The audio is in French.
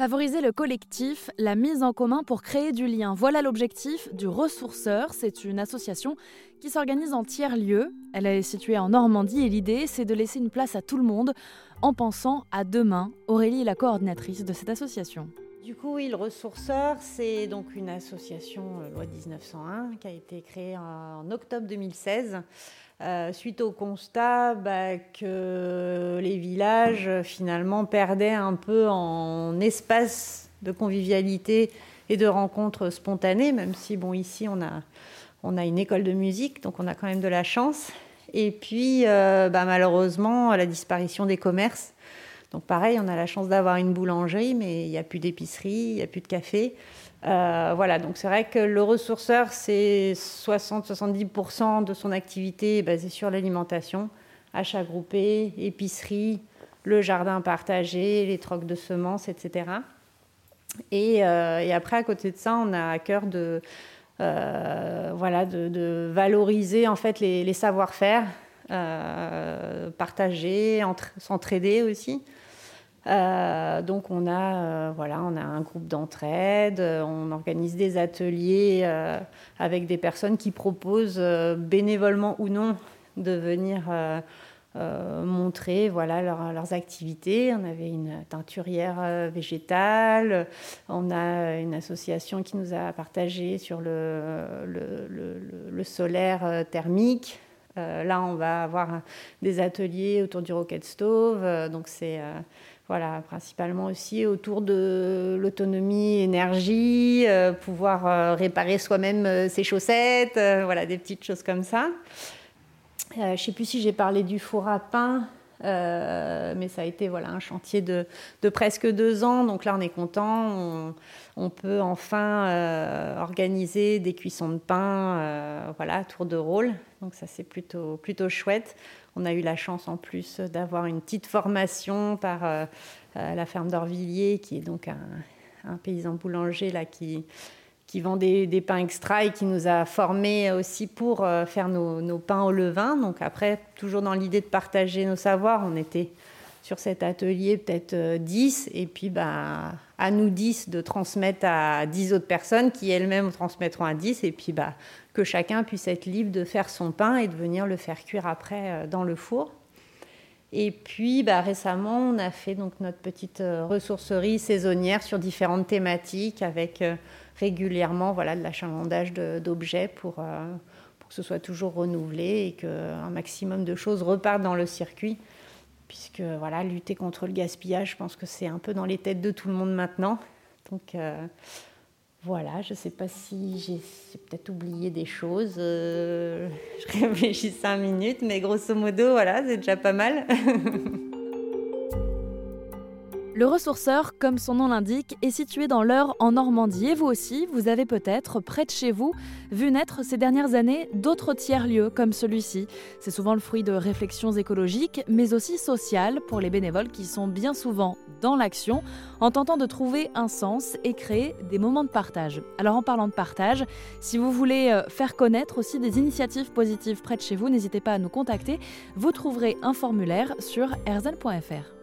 Favoriser le collectif, la mise en commun pour créer du lien. Voilà l'objectif du Ressourceur. C'est une association qui s'organise en tiers-lieu. Elle est située en Normandie et l'idée, c'est de laisser une place à tout le monde en pensant à demain. Aurélie est la coordinatrice de cette association. Du coup, oui, le Ressourceur, c'est donc une association euh, loi 1901 qui a été créée en octobre 2016 euh, suite au constat bah, que les villages finalement perdaient un peu en espace de convivialité et de rencontres spontanées, même si bon ici on a, on une école de musique, donc on a quand même de la chance. Et puis euh, bah, malheureusement la disparition des commerces. Donc pareil, on a la chance d'avoir une boulangerie, mais il n'y a plus d'épicerie, il n'y a plus de café. Euh, voilà, donc c'est vrai que le ressourceur, c'est 60-70% de son activité basée sur l'alimentation, achat groupé, épicerie, le jardin partagé, les trocs de semences, etc. Euh, et, après, à côté de ça, on a à cœur de, euh, voilà, de, valoriser en fait les, savoir-faire, partager, s'entraider aussi. Euh, donc on a, euh, voilà, on a un groupe d'entraide, euh, on organise des ateliers avec des personnes qui proposent bénévolement ou non de venir montrer voilà, leurs activités. On avait une teinturière végétale, on a une association qui nous a partagé sur le solaire thermique. Là, on va avoir des ateliers autour du rocket stove, donc c'est voilà, principalement aussi autour de l'autonomie énergie, euh, pouvoir euh, réparer soi-même euh, ses chaussettes, voilà, des petites choses comme ça. je ne sais plus si j'ai parlé du four à pain, mais ça a été voilà, un chantier de, presque deux ans. Donc là, on est content. On, peut enfin organiser des cuissons de pain, voilà, tour de rôle. Donc ça, c'est plutôt, plutôt chouette. On a eu la chance en plus d'avoir une petite formation par euh, euh, la ferme d'Orvilliers, qui est donc un, paysan boulanger là, qui, qui vend des, pains extra et qui nous a formés aussi pour euh, faire nos, pains au levain. Donc après, toujours dans l'idée de partager nos savoirs, on était sur cet atelier peut-être 10 et puis bah, à nous 10 de transmettre à 10 autres personnes qui elles-mêmes transmettront à 10 et puis bah, que chacun puisse être libre de faire son pain et de venir le faire cuire après euh, dans le four. Et puis bah, récemment, on a fait donc notre petite euh, ressourcerie saisonnière sur différentes thématiques avec euh, régulièrement voilà, de l'achalandage d'objets pour, pour, que ce soit toujours renouvelé et qu'un maximum de choses repartent dans le circuit. Puisque voilà, lutter contre le gaspillage, je pense que c'est un peu dans les têtes de tout le monde maintenant. Donc voilà, je ne sais pas si j'ai peut-être oublié des choses. Euh, je réfléchis cinq minutes, mais grosso modo, voilà, c'est déjà pas mal. Le ressourceur, comme son nom l'indique, est situé dans l'Eure en Normandie et vous aussi, vous avez peut-être, près de chez vous, vu naître ces dernières années d'autres tiers-lieux comme celui-ci. C'est souvent le fruit de réflexions écologiques, mais aussi sociales pour les bénévoles qui sont bien souvent dans l'action en tentant de trouver un sens et créer des moments de partage. Alors en parlant de partage, si vous voulez euh, faire connaître aussi des initiatives positives près de chez vous, n'hésitez pas à nous contacter. Vous trouverez un formulaire sur erzen.fr.